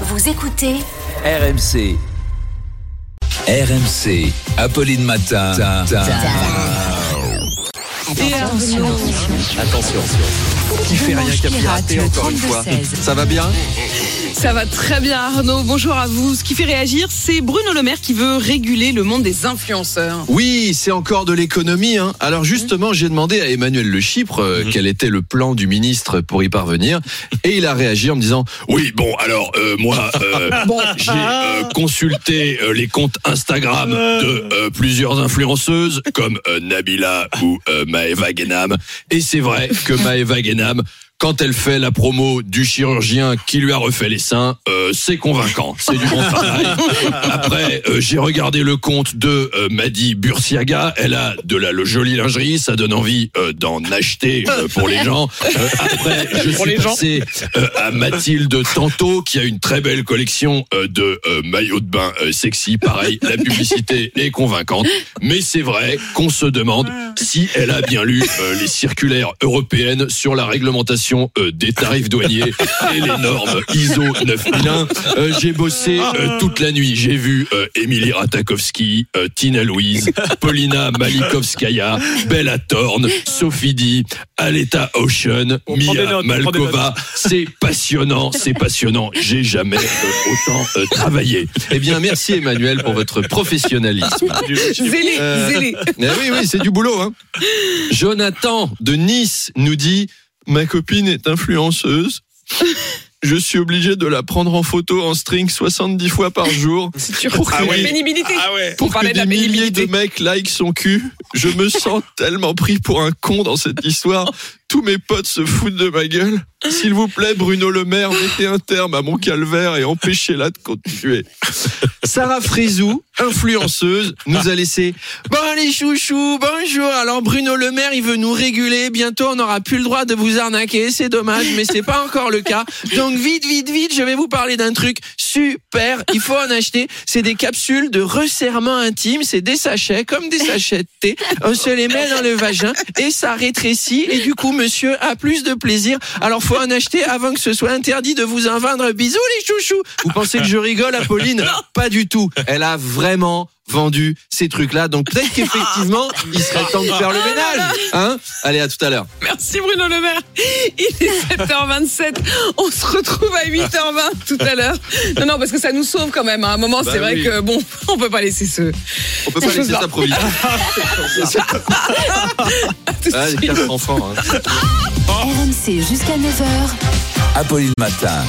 Vous écoutez RMC. RMC. Apolline Matin. Attention, Attention. Qui fait rien qu'à pirater encore une fois. Ça va bien Ça va très bien Arnaud, bonjour à vous. Ce qui fait réagir, c'est Bruno Le Maire qui veut réguler le monde des influenceurs. Oui, c'est encore de l'économie. Hein. Alors justement, j'ai demandé à Emmanuel Le Chypre euh, quel était le plan du ministre pour y parvenir. Et il a réagi en me disant Oui, bon, alors euh, moi, euh, j'ai euh, consulté euh, les comptes Instagram de euh, plusieurs influenceuses comme euh, Nabila ou euh, Maëva Guénam. Et c'est vrai que Maëva Guénam, madame quand elle fait la promo du chirurgien qui lui a refait les seins, euh, c'est convaincant, c'est du bon travail. Après, euh, j'ai regardé le compte de euh, Madi Bursiaga, elle a de la le jolie lingerie, ça donne envie euh, d'en acheter pour les gens. Après, je suis passé à Mathilde Tanto qui a une très belle collection de maillots de bain sexy. Pareil, la publicité est convaincante, mais c'est vrai qu'on se demande si elle a bien lu les circulaires européennes sur la réglementation euh, des tarifs douaniers et les normes ISO 9001. Euh, J'ai bossé euh, toute la nuit. J'ai vu euh, Émilie Ratakowski, euh, Tina Louise, Paulina Malikovskaya, Bella Thorne, Sophie Di, Aleta Ocean, Mia Malkova. C'est passionnant, c'est passionnant. J'ai jamais euh, autant euh, travaillé. Eh bien, merci Emmanuel pour votre professionnalisme. Zélé, Euh, zélé. Eh oui, oui, c'est du boulot. Hein. Jonathan de Nice nous dit Ma copine est influenceuse. Je suis obligé de la prendre en photo en string 70 fois par jour C'est Pour la que- pénibilité. pour que de la des milliers de mecs like son cul. Je me sens tellement pris pour un con dans cette histoire. Tous mes potes se foutent de ma gueule. S'il vous plaît, Bruno Le Maire, mettez un terme à mon calvaire et empêchez-la de continuer. Sarah Frézou, influenceuse, nous a laissé Bon les chouchous, bonjour. Alors Bruno Le Maire, il veut nous réguler. Bientôt, on n'aura plus le droit de vous arnaquer. C'est dommage, mais c'est pas encore le cas. Donc vite, vite, vite, je vais vous parler d'un truc super. Il faut en acheter. C'est des capsules de resserrement intime. C'est des sachets, comme des sachets de thé. On se les met dans le vagin et ça rétrécit. Et du coup, monsieur a plus de plaisir. Alors faut en acheter avant que ce soit interdit de vous en vendre. Bisous les chouchous. Vous pensez que je rigole, Apolline? Pas du tout. Elle a vraiment vendu ces trucs-là. Donc peut-être qu'effectivement, il serait temps de faire le ménage. Hein Allez, à tout à l'heure. Merci Bruno Le Maire. Il est 7h27. On se retrouve à 8h20 tout à l'heure. Non, non, parce que ça nous sauve quand même. À un moment, Bah c'est vrai oui. que bon, on peut pas laisser ce. On peut pas laisser ça de Ah, les quatre enfants. hein. RMC jusqu'à 9h. Apolline Matin.